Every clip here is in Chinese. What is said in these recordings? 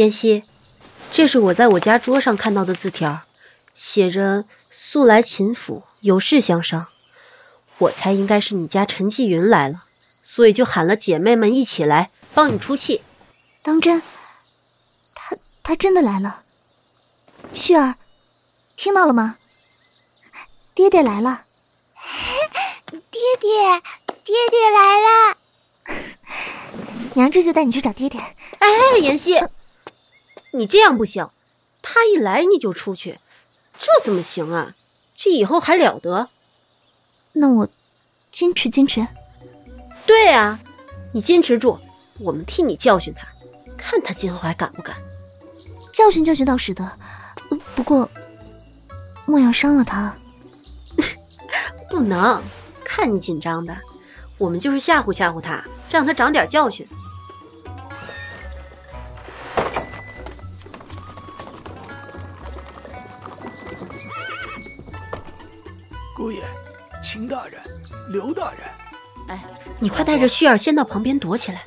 妍希，这是我在我家桌上看到的字条，写着“速来秦府，有事相商”。我猜应该是你家陈继云来了，所以就喊了姐妹们一起来帮你出气。当真？他他真的来了？旭儿，听到了吗？爹爹来了！爹爹，爹爹来了！娘这就带你去找爹爹。哎，妍希，你这样不行，他一来你就出去，这怎么行啊？这以后还了得？那我矜持矜持。对啊，你坚持住，我们替你教训他，看他今后还敢不敢。教训教训倒是的，不过莫要伤了他。不能，看你紧张的，我们就是吓唬吓唬他，让他长点教训。姑爷，秦大人，刘大人，哎，你快带着旭儿先到旁边躲起来，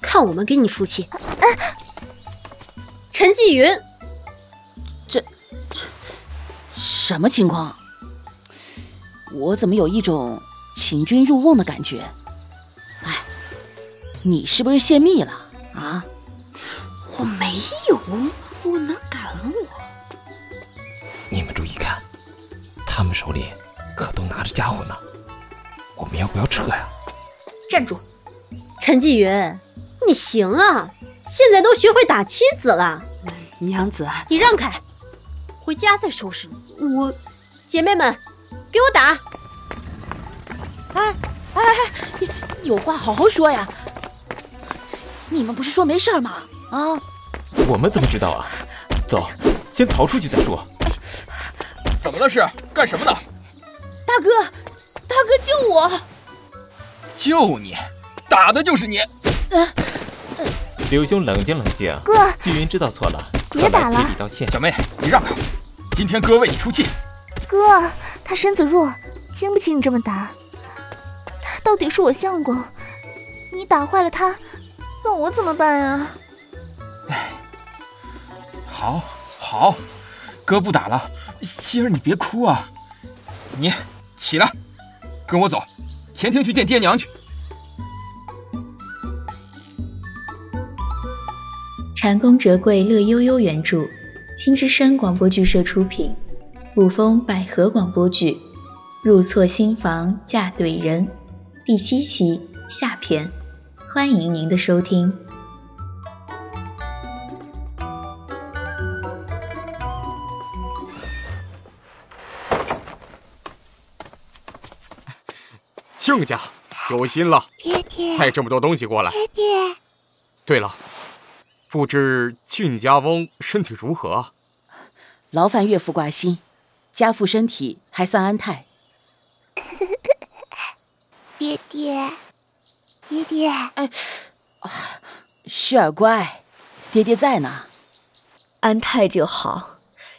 看我们给你出气。陈继云，这这什么情况？我怎么有一种请君入瓮的感觉？哎，你是不是泄密了啊？我没有，我哪敢我？你们注意看，他们手里可都拿着家伙呢。我们要不要撤呀？站住！陈继云，你行啊，现在都学会打妻子了。娘子，你让开，回家再收拾你。我，姐妹们，给我打！哎哎哎，有话好好说呀！你们不是说没事吗？啊？我们怎么知道啊？走，先逃出去再说。怎么了？是干什么的？大哥，大哥救我！救你？打的就是你！呃，刘兄，冷静冷静。哥，纪云知道错了，别打了。道歉。小妹，你让开，今天哥为你出气。哥，他身子弱，经不起你这么打。他到底是我相公，你打坏了他，让我怎么办呀？哎，好，好，哥不打了。希儿，你别哭啊！你起来，跟我走，前厅去见爹娘去。禅宫折桂乐悠悠原著，青之声广播剧社出品，古风百合广播剧《入错新房嫁对人》第七期下篇，欢迎您的收听。亲家有心了，爹爹带这么多东西过来。爹爹，对了，不知亲家翁身体如何？劳烦岳父挂心，家父身体还算安泰。爹爹，爹爹，哎，啊，旭儿乖，爹爹在呢。安泰就好，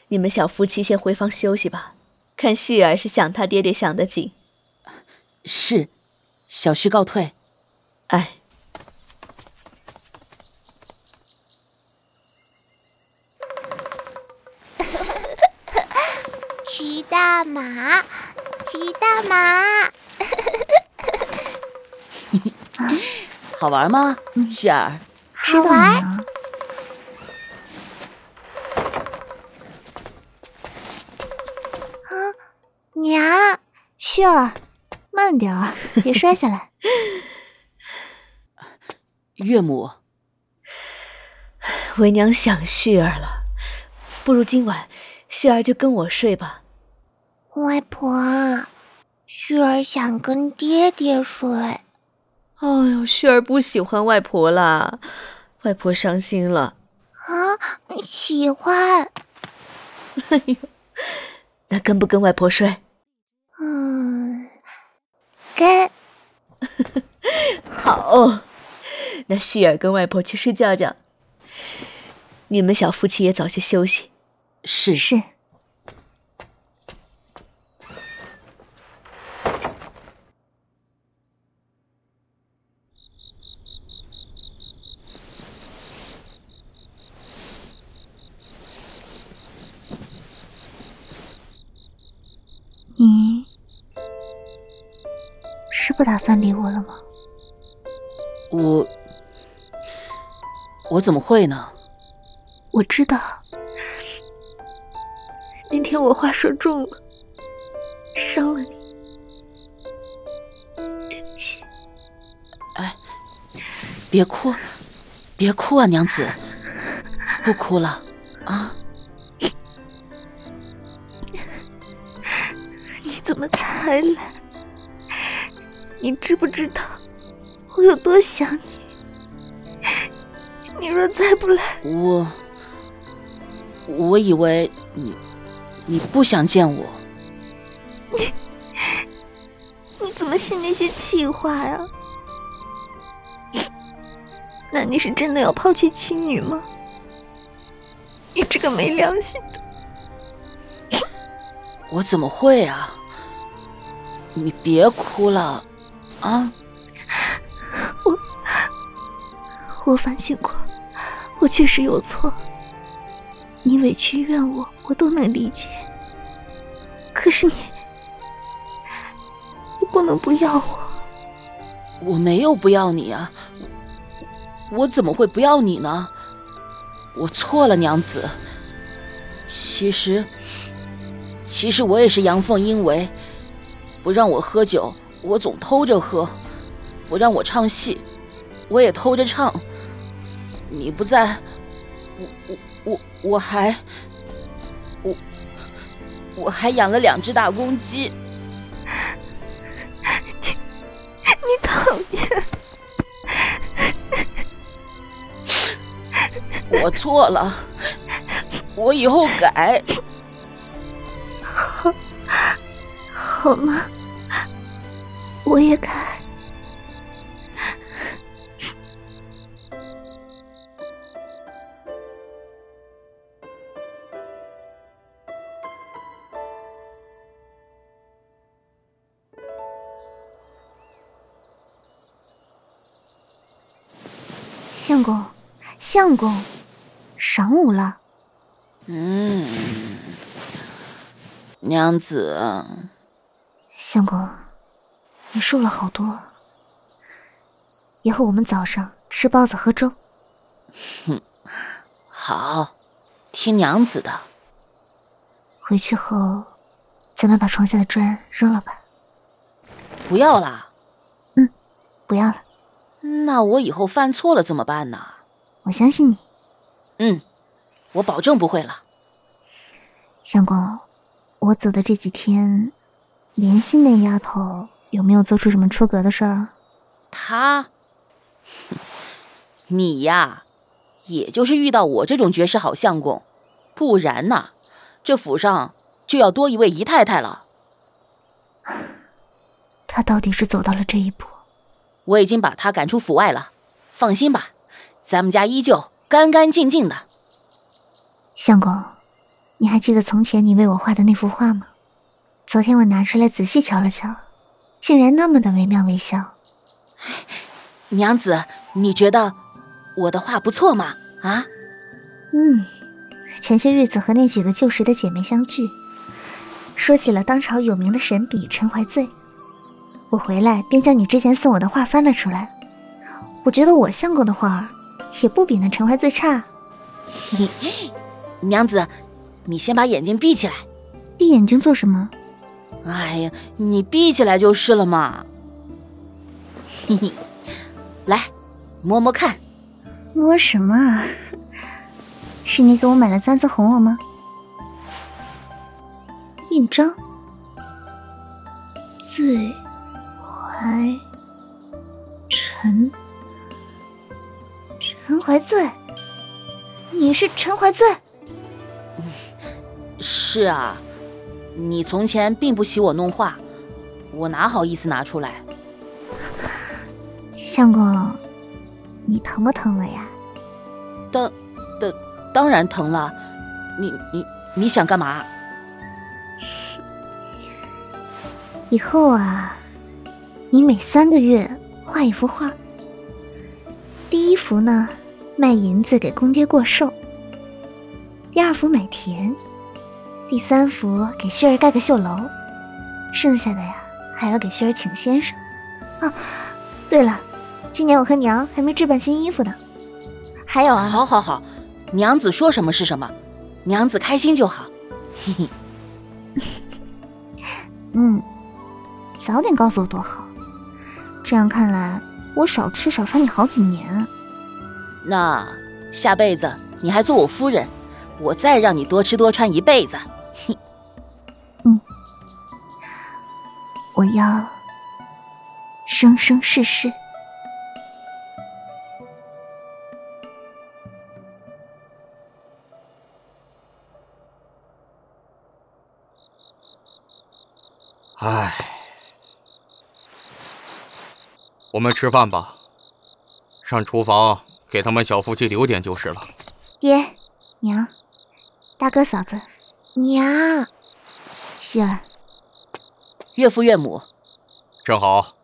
你们小夫妻先回房休息吧。看旭儿是想他爹爹想得紧。是，小婿告退。哎，骑大马，骑大马，好玩吗，旭儿？好玩。啊，娘，旭儿。慢点儿，别摔下来。岳母，为娘想旭儿了，不如今晚旭儿就跟我睡吧。外婆，旭儿想跟爹爹睡。哎呦，旭儿不喜欢外婆啦，外婆伤心了。啊，喜欢。哎呦，那跟不跟外婆睡？嗯。跟，好，那旭儿跟外婆去睡觉觉，你们小夫妻也早些休息。是是。不打算理我了吗？我，我怎么会呢？我知道，那天我话说重了，伤了你，对不起。哎，别哭，别哭啊，娘子，不哭了啊。你怎么才来？你知不知道我有多想你？你若再不来，我我以为你你不想见我。你你怎么信那些气话呀？那你是真的要抛弃妻女吗？你这个没良心的！我怎么会啊？你别哭了，啊！我我反省过，我确实有错。你委屈怨我，我都能理解。可是你，你不能不要我。我没有不要你啊，我怎么会不要你呢？我错了，娘子。其实，其实我也是阳奉阴违。不让我喝酒，我总偷着喝；不让我唱戏，我也偷着唱。你不在，我我我我还我我还养了两只大公鸡。你你讨厌！我错了，我以后改。好，好吗？我也改。相公，相公，晌午了。嗯，娘子。相公。你瘦了好多，以后我们早上吃包子喝粥。哼，好，听娘子的。回去后，咱们把床下的砖扔了吧。不要啦。嗯，不要了。那我以后犯错了怎么办呢？我相信你。嗯，我保证不会了。相公，我走的这几天，莲心那丫头。有没有做出什么出格的事儿啊？他，你呀，也就是遇到我这种绝世好相公，不然呐，这府上就要多一位姨太太了。他到底是走到了这一步？我已经把他赶出府外了，放心吧，咱们家依旧干干净净的。相公，你还记得从前你为我画的那幅画吗？昨天我拿出来仔细瞧了瞧。竟然那么的惟妙惟肖，娘子，你觉得我的画不错吗？啊？嗯，前些日子和那几个旧时的姐妹相聚，说起了当朝有名的神笔陈怀醉，我回来便将你之前送我的画翻了出来。我觉得我相公的画也不比那陈怀醉差。娘子，你先把眼睛闭起来。闭眼睛做什么？哎呀，你闭起来就是了嘛。嘿嘿，来摸摸看，摸什么啊？是你给我买了簪子哄我吗？印章，醉怀陈陈怀醉，你是陈怀醉？是啊。你从前并不喜我弄画，我哪好意思拿出来？相公，你疼不疼了呀？当当当然疼了。你你你想干嘛？以后啊，你每三个月画一幅画。第一幅呢，卖银子给公爹过寿；第二幅买田。第三幅给旭儿盖个绣楼，剩下的呀还要给旭儿请先生。啊，对了，今年我和娘还没置办新衣服呢。还有啊，好好好，娘子说什么是什么，娘子开心就好。嘿嘿。嗯，早点告诉我多好。这样看来，我少吃少穿你好几年。那下辈子你还做我夫人，我再让你多吃多穿一辈子。嘿。嗯，我要生生世世。唉，我们吃饭吧，上厨房给他们小夫妻留点就是了。爹，娘，大哥嫂子，娘，希儿，岳父岳母，正好，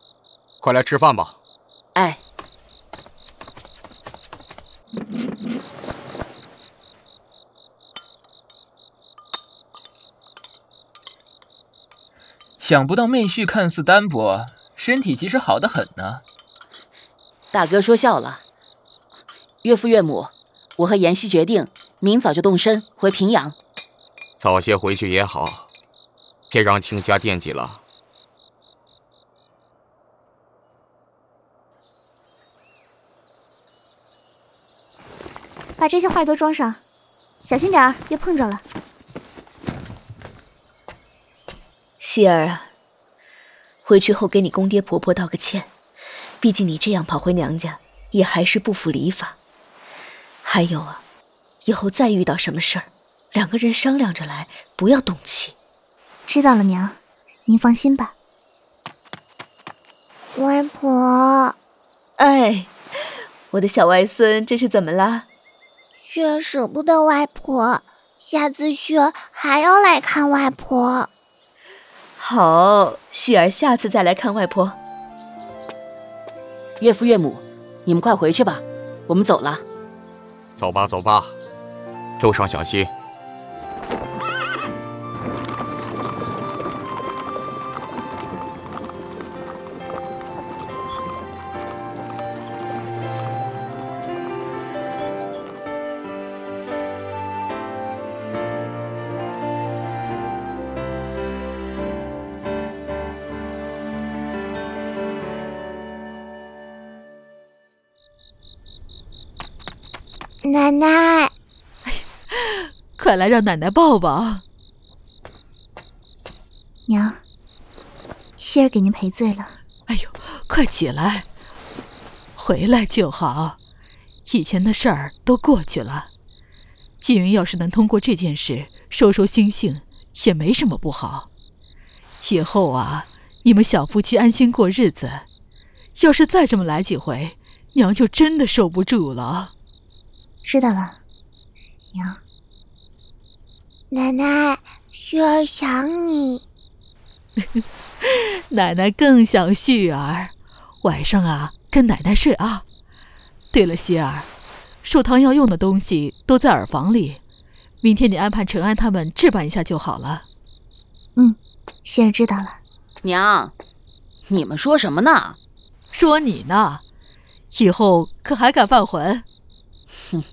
快来吃饭吧。哎。想不到妹婿看似单薄，身体其实好的很呢。大哥说笑了，岳父岳母，我和妍希决定明早就动身回平阳。早些回去也好，别让亲家惦记了。把这些画都装上，小心点儿，别碰着了。希儿啊，回去后给你公爹婆婆道个歉，毕竟你这样跑回娘家，也还是不符礼法。还有啊，以后再遇到什么事儿，两个人商量着来，不要动气。知道了，娘，您放心吧。外婆，哎，我的小外孙这是怎么了？雪儿舍不得外婆，下次雪儿还要来看外婆。好，希儿下次再来看外婆。岳父岳母，你们快回去吧，我们走了。走吧，走吧，路上小心。快来让奶奶抱抱。娘，希儿给您赔罪了。哎呦，快起来，回来就好。以前的事儿都过去了。纪云要是能通过这件事收收心性，也没什么不好。以后啊，你们小夫妻安心过日子。要是再这么来几回，娘就真的受不住了。知道了，娘。奶奶，旭儿想你。奶奶更想旭儿，晚上啊跟奶奶睡啊。对了，希儿，寿堂要用的东西都在耳房里，明天你安排陈安他们置办一下就好了。嗯，希儿知道了。娘，你们说什么呢？说你呢，以后可还敢犯浑？哼，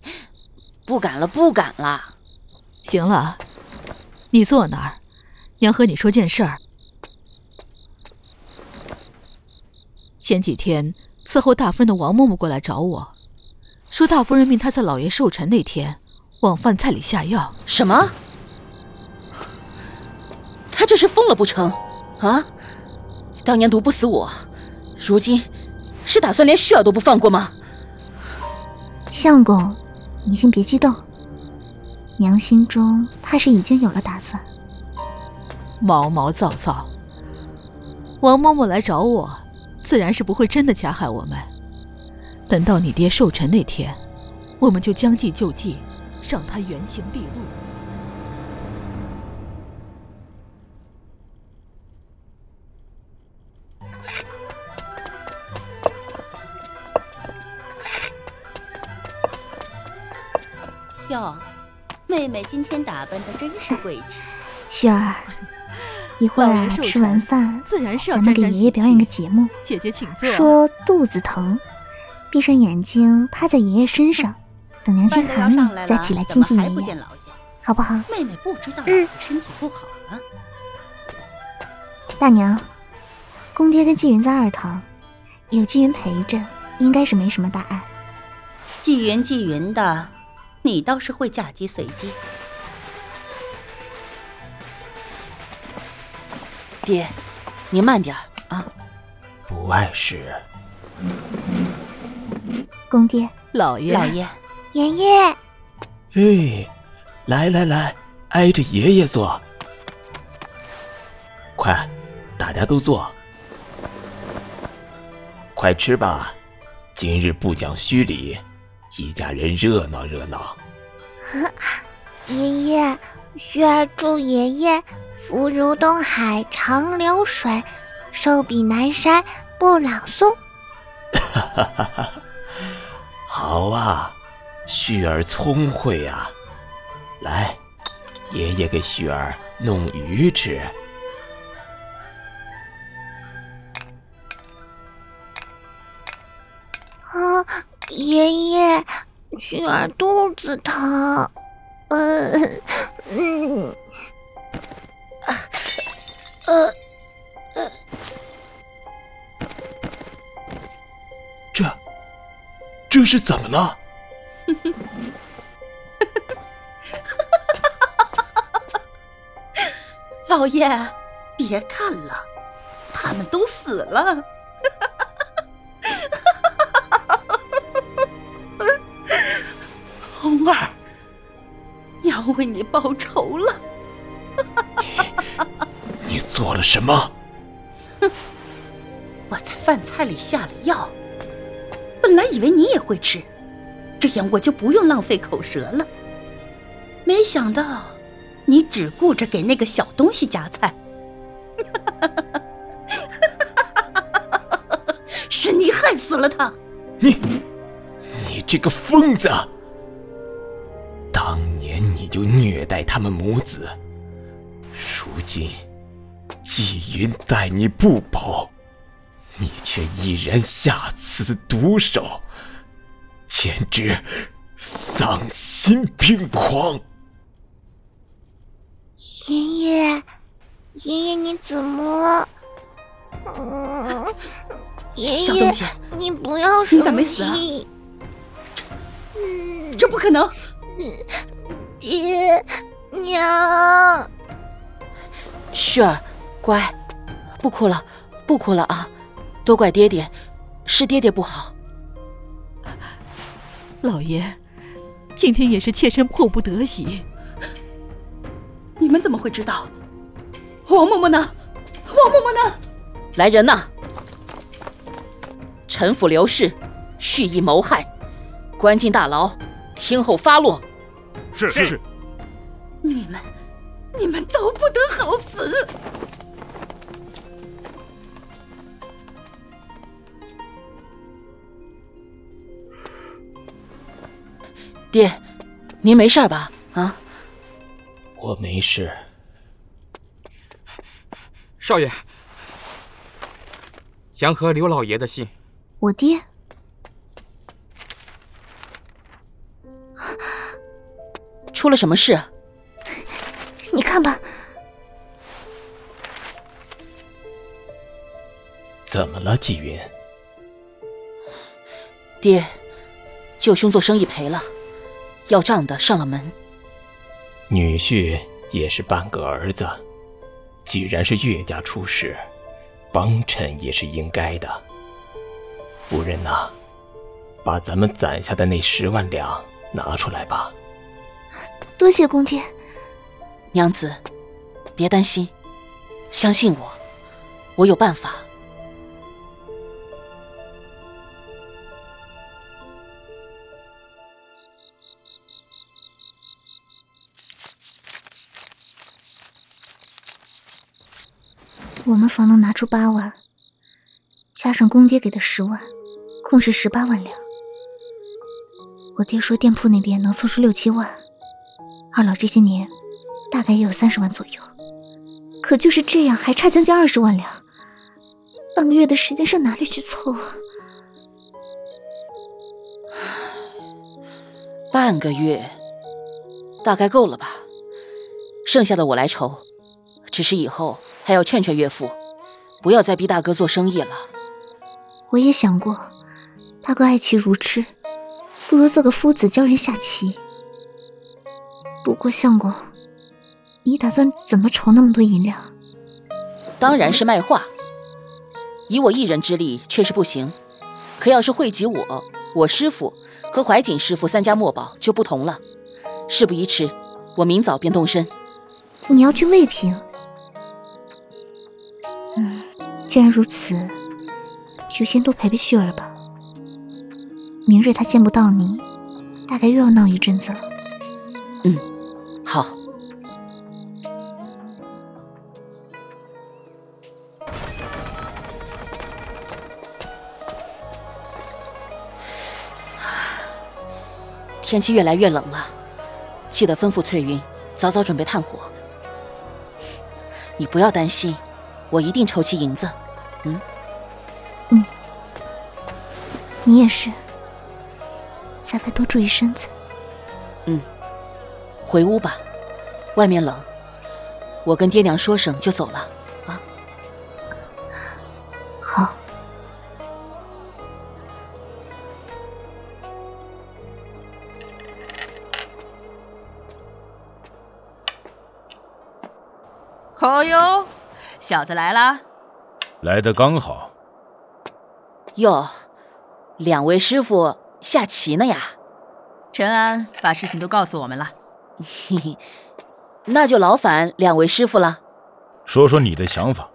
不敢了，不敢了。行了，你坐那儿，娘和你说件事儿。前几天伺候大夫人的王嬷嬷过来找我，说大夫人命她在老爷寿辰那天往饭菜里下药。什么？她这是疯了不成？啊！当年毒不死我，如今是打算连旭儿都不放过吗？相公，你先别激动。娘心中怕是已经有了打算。毛毛躁躁。王嬷嬷来找我，自然是不会真的加害我们。等到你爹寿辰那天，我们就将计就计，让他原形毕露。妹妹今天打扮的真是贵气。雪儿，一会儿啊，吃完饭，自然是咱们给爷爷表演个节目。姐姐请坐。说肚子疼，闭上眼睛，趴在爷爷身上，等娘亲喊你，再起来亲亲爷爷，好不好？妹妹不知道老爷身体不好了。大娘，公爹跟纪云在二堂，有纪云陪着，应该是没什么大碍。纪云纪云的，你倒是会嫁鸡随鸡。爹，您慢点啊！不碍事。公爹，老爷，老爷，爷爷。哎，来来来，挨着爷爷坐。快，大家都坐。快吃吧，今日不讲虚礼，一家人热闹热闹。爷爷，旭儿祝爷爷。福如东海长流水，寿比南山不老松。哈哈哈哈好啊，旭儿聪慧啊！来，爷爷给旭儿弄鱼吃。爷爷，旭儿肚子疼。嗯嗯。呃，呃，这，这是怎么了？老爷，别看了，他们都死了。红儿，娘为你报仇了。你做了什么？哼！我在饭菜里下了药，本来以为你也会吃，这样我就不用浪费口舌了。没想到你只顾着给那个小东西夹菜，是你害死了他！你，你这个疯子！就虐待他们母子，如今……纪云待你不薄，你却毅然下此毒手，简直丧心病狂！爷爷，爷爷你怎么了？嗯，爷爷，你不要生气！你咋没死啊？这，这不可能！爹娘，旭儿。乖，不哭了，不哭了啊！都怪爹爹，是爹爹不好。老爷，今天也是妾身迫不得已。你们怎么会知道？王嬷嬷呢？王嬷嬷呢？来人呐！陈府刘氏蓄意谋害，关进大牢，听候发落。是是。你们，你们都不得好死！爹，您没事吧？啊，我没事。少爷，杨和刘老爷的信。我爹，出了什么事？你看吧。怎么了，纪云？爹，舅兄做生意赔了。要账的上了门，女婿也是半个儿子，既然是岳家出事，帮衬也是应该的。夫人呐，把咱们攒下的那十万两拿出来吧。多谢公爹，娘子，别担心，相信我，我有办法。我们房能拿出八万，加上公爹给的十万，共是十八万两。我爹说店铺那边能凑出六七万，二老这些年大概也有三十万左右，可就是这样，还差将近二十万两。半个月的时间上哪里去凑啊？半个月，大概够了吧？剩下的我来筹。只是以后还要劝劝岳父，不要再逼大哥做生意了。我也想过，大哥爱棋如痴，不如做个夫子教人下棋。不过相公，你打算怎么筹那么多银两？当然是卖画。以我一人之力确实不行，可要是汇集我、我师傅和怀瑾师傅三家墨宝就不同了。事不宜迟，我明早便动身。你要去魏平？嗯，既然如此，就先多陪陪旭儿吧。明日他见不到你，大概又要闹一阵子了。嗯，好。天气越来越冷了，记得吩咐翠云早早准备炭火。你不要担心，我一定筹齐银子。嗯，嗯，你也是，在外多注意身子。嗯，回屋吧，外面冷，我跟爹娘说声就走了。啊，好。哦哟，小子来了，来的刚好。哟，两位师傅下棋呢呀？陈安把事情都告诉我们了。嘿嘿，那就劳烦两位师傅了。说说你的想法。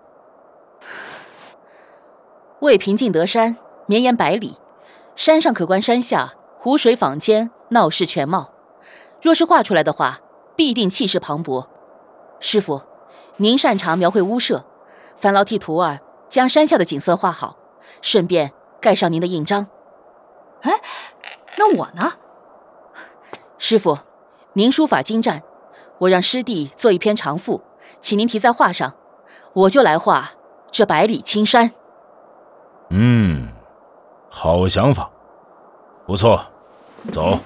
渭平尽德山，绵延百里，山上可观山下，湖水坊间，闹市全貌。若是画出来的话，必定气势磅礴。师傅。您擅长描绘屋舍，烦劳替徒儿将山下的景色画好，顺便盖上您的印章。哎，那我呢？师傅，您书法精湛，我让师弟做一篇长赋，请您题在画上，我就来画这百里青山。嗯，好想法，不错，走，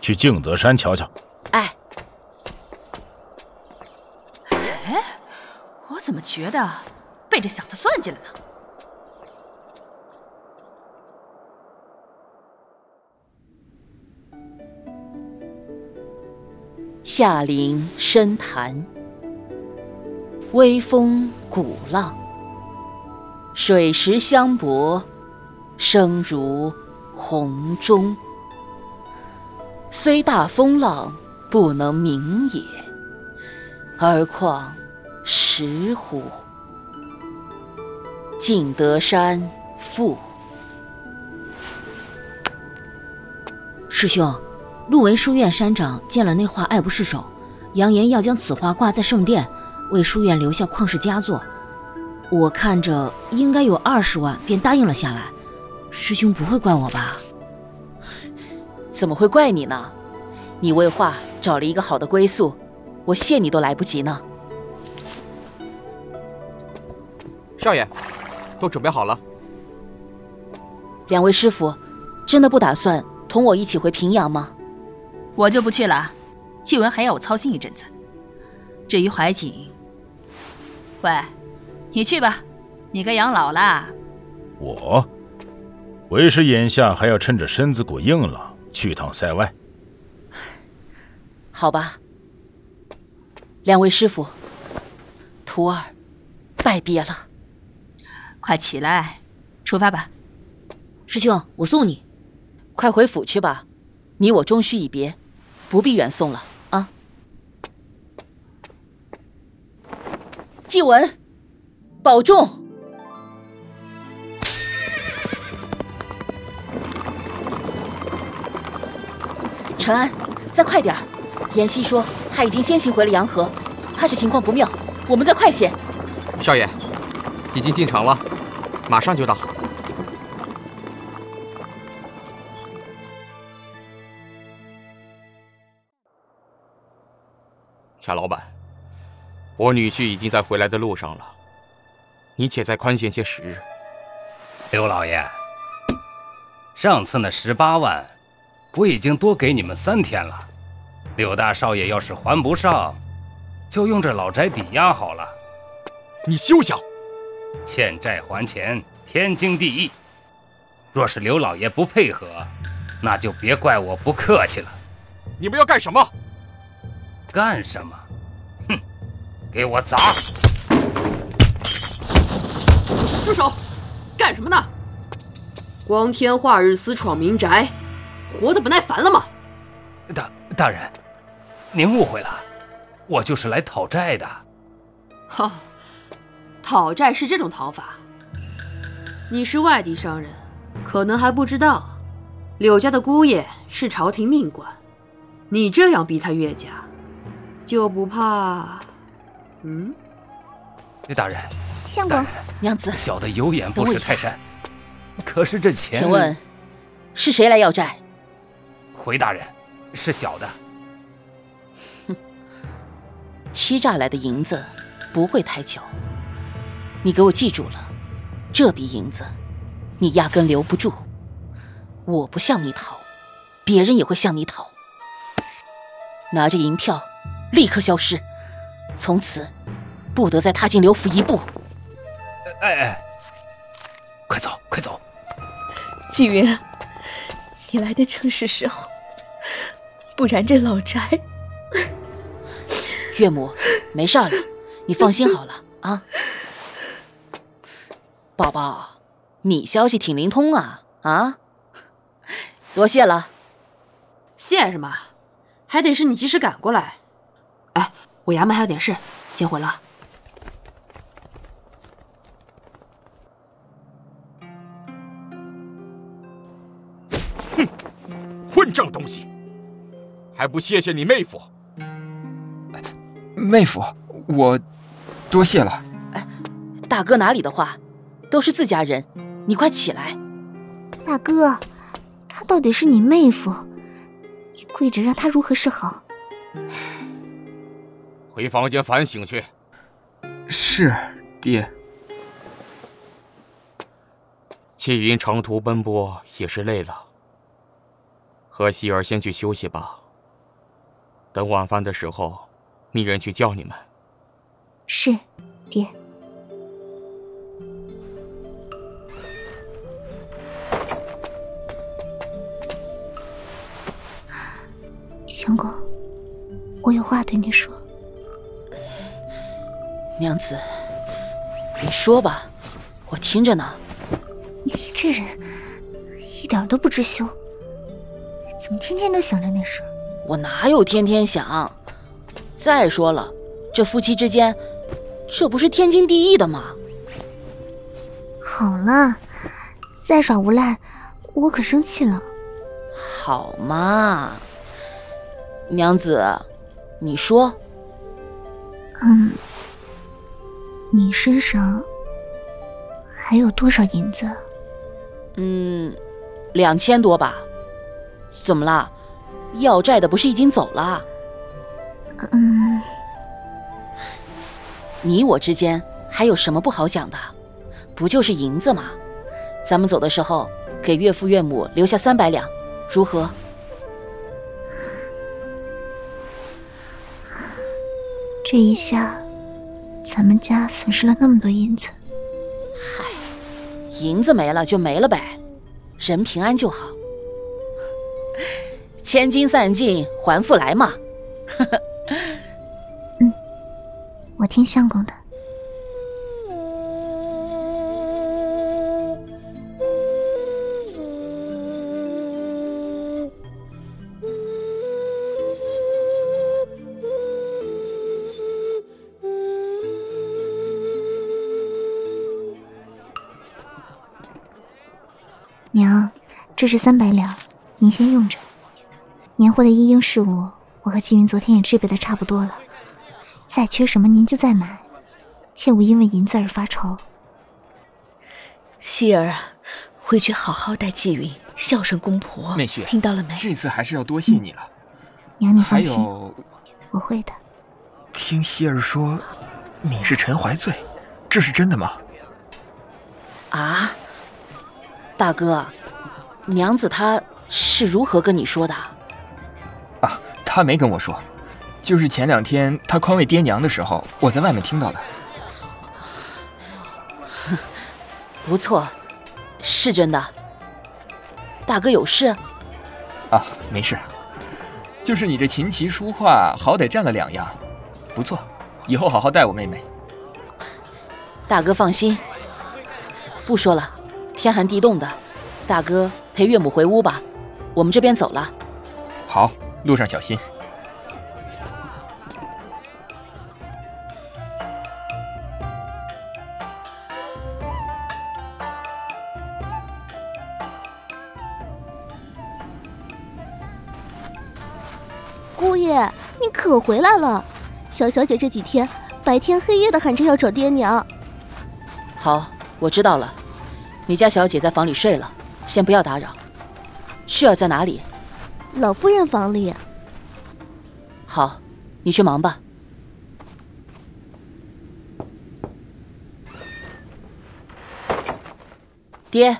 去敬德山瞧瞧。哎。哎，我怎么觉得被这小子算计了呢？夏陵深潭，微风鼓浪，水石相搏，声如洪钟。虽大风浪不能鸣也，而况。石虎，敬德山赋。师兄，陆为书院山长见了那画爱不释手，扬言要将此画挂在圣殿，为书院留下旷世佳作。我看着应该有二十万，便答应了下来。师兄不会怪我吧？怎么会怪你呢？你为画找了一个好的归宿，我谢你都来不及呢。少爷，都准备好了。两位师傅，真的不打算同我一起回平阳吗？我就不去了，季文还要我操心一阵子。至于怀瑾，喂，你去吧，你该养老啦。我，为师眼下还要趁着身子骨硬朗去趟塞外。好吧，两位师傅，徒儿拜别了。快起来，出发吧，师兄，我送你。快回府去吧，你我终须一别，不必远送了啊。季文，保重。陈安，再快点妍希说他已经先行回了洋河，怕是情况不妙，我们再快些。少爷，已经进城了。马上就到，贾老板，我女婿已经在回来的路上了，你且再宽限些时日。刘老爷，上次那十八万，我已经多给你们三天了。柳大少爷要是还不上，就用这老宅抵押好了。你休想！欠债还钱，天经地义。若是刘老爷不配合，那就别怪我不客气了。你们要干什么？干什么？哼！给我砸！住手！干什么呢？光天化日私闯民宅，活得不耐烦了吗？大大人，您误会了，我就是来讨债的。哈，讨债是这种讨法。你是外地商人，可能还不知道，柳家的姑爷是朝廷命官，你这样逼他越家，就不怕？嗯？那大人，相公，娘子，小的有眼不识泰山，可是这钱……请问是谁来要债？回大人，是小的。哼，欺诈来的银子不会太久。你给我记住了，这笔银子你压根留不住。我不向你讨，别人也会向你讨。拿着银票，立刻消失，从此不得再踏进刘府一步。哎哎，快走快走！纪云，你来的正是时候，不然这老宅……岳母，没事了，你放心好了啊。宝宝，你消息挺灵通啊啊！多谢了。谢什么？还得是你及时赶过来。哎，我衙门还有点事，先回了。哼，混账东西，还不谢谢你妹夫？妹夫，我多谢了。哎，大哥哪里的话，都是自家人，你快起来。大哥，他到底是你妹夫，你跪着让他如何是好？回房间反省去。是，爹。戚云长途奔波也是累了，和希儿先去休息吧。等晚饭的时候，命人去叫你们。是，爹。相公，我有话对你说。娘子，你说吧，我听着呢。你这人一点都不知羞，怎么天天都想着那事？我哪有天天想？再说了，这夫妻之间，这不是天经地义的吗？好了，再耍无赖，我可生气了。好嘛，娘子，你说。嗯，你身上还有多少银子？嗯，两千多吧。怎么了？要债的不是已经走了？嗯，你我之间还有什么不好讲的？不就是银子吗？咱们走的时候给岳父岳母留下三百两，如何？这一下，咱们家损失了那么多银子。嗨，银子没了就没了呗，人平安就好。千金散尽还复来嘛。嗯，我听相公的。娘，这是三百两，您先用着。年货的一应事物，我和季云昨天也置备的差不多了。再缺什么，您就再买，切勿因为银子而发愁。希儿啊，回去好好待季云，孝顺公婆。妹婿，听到了没？这次还是要多谢你了。娘，你放心，我会的。听希儿说，你是陈怀醉，这是真的吗？啊，大哥，娘子她是如何跟你说的？啊，她没跟我说，就是前两天她宽慰爹娘的时候，我在外面听到的。不错，是真的。大哥有事？啊，没事，就是你这琴棋书画，好歹占了两样，不错，以后好好待我妹妹。大哥放心，不说了，天寒地冻的，大哥陪岳母回屋吧，我们这边走了。好，路上小心。姑爷，你可回来了！小小姐这几天白天黑夜的喊着要找爹娘。好，我知道了。你家小姐在房里睡了，先不要打扰。旭儿在哪里？老夫人房里。好，你去忙吧。爹，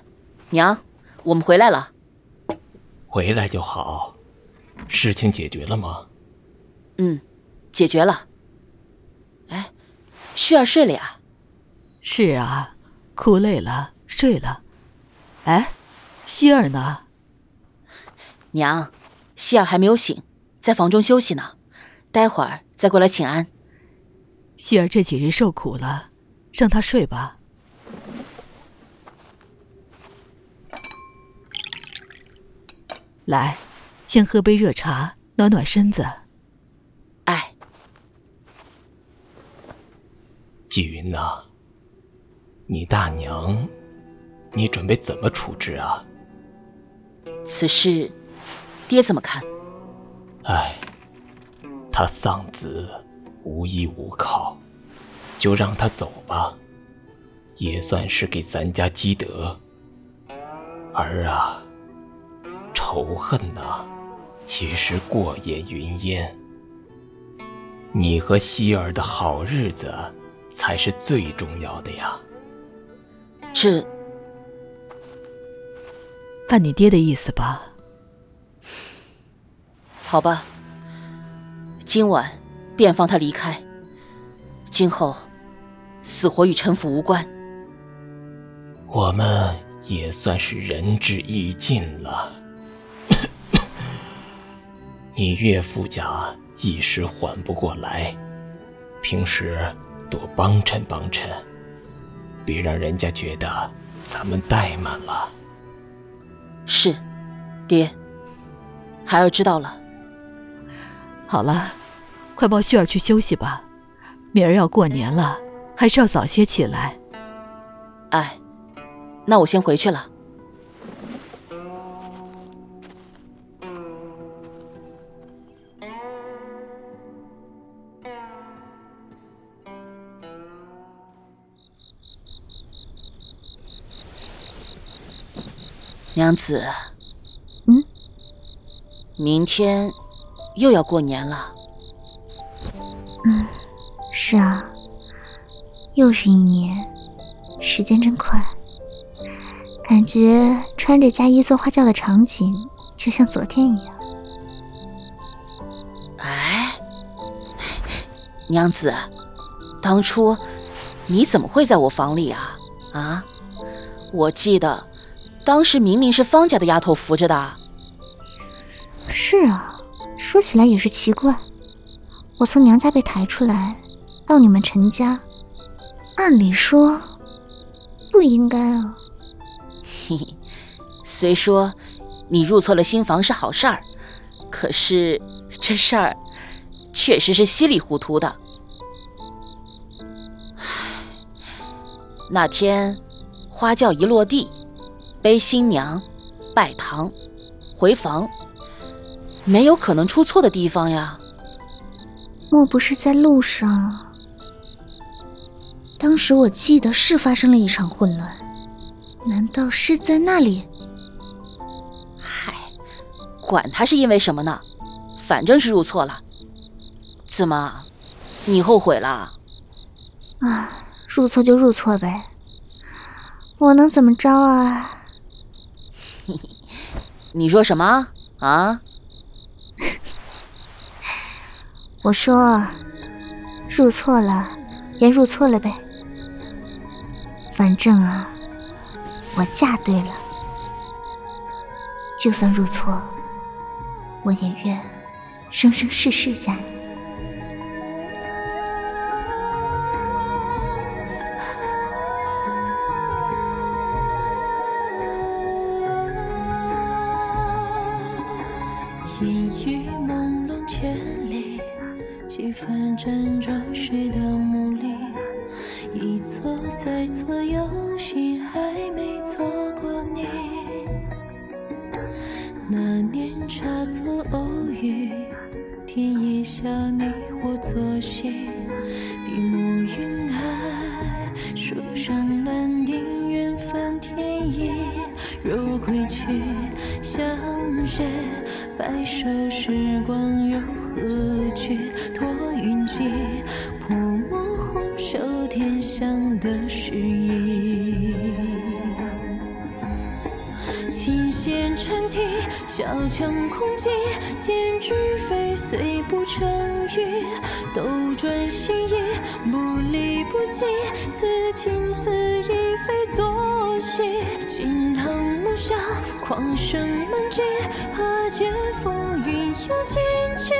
娘，我们回来了。回来就好。事情解决了吗？嗯，解决了。哎，旭儿睡了呀？是啊，哭累了睡了。哎，希儿呢？娘，希儿还没有醒，在房中休息呢。待会儿再过来请安。希儿这几日受苦了，让她睡吧。来。先喝杯热茶，暖暖身子。哎，纪云呐，你大娘，你准备怎么处置啊？此事，爹怎么看？哎，他丧子，无依无靠，就让他走吧，也算是给咱家积德。儿啊，仇恨呐！其实过眼云烟，你和希儿的好日子才是最重要的呀。这，按你爹的意思吧。好吧，今晚便放他离开。今后，死活与陈府无关。我们也算是仁至义尽了。你岳父家一时缓不过来，平时多帮衬帮衬，别让人家觉得咱们怠慢了。是，爹。孩儿知道了。好了，快抱旭儿去休息吧，明儿要过年了，还是要早些起来。哎，那我先回去了。娘子，嗯，明天又要过年了。嗯，是啊，又是一年，时间真快，感觉穿着嫁衣坐花轿的场景就像昨天一样。哎，娘子，当初你怎么会在我房里啊？啊，我记得。当时明明是方家的丫头扶着的。是啊，说起来也是奇怪，我从娘家被抬出来，到你们陈家，按理说不应该啊。嘿嘿，虽说你入错了新房是好事儿，可是这事儿确实是稀里糊涂的。唉，那天花轿一落地。背新娘拜堂回房没有可能出错的地方呀。莫不是在路上？当时我记得是发生了一场混乱难道是在那里？嗨管他是因为什么呢反正是入错了。怎么你后悔了？啊入错就入错呗。我能怎么着啊？你说什么？啊？我说入错了便入错了呗。反正啊我嫁对了。就算入错我也愿生生世世嫁你。烟雨朦胧千里，几分辗转谁的梦里，一错再错又醒。此情此意，非作戏。金堂木下，狂声满聚，何解？风云又惊起。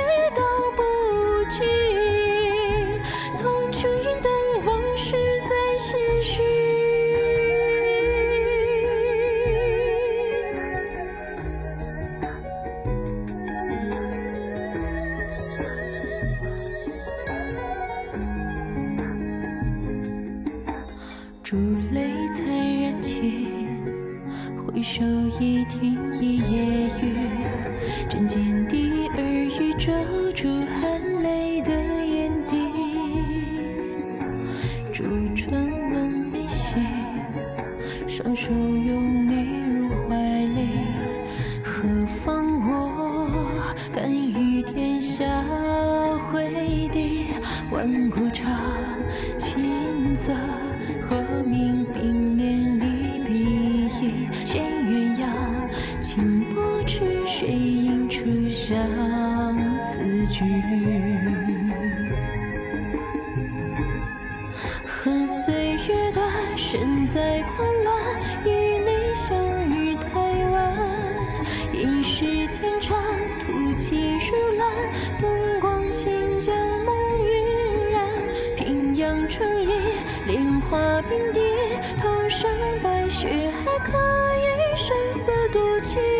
初见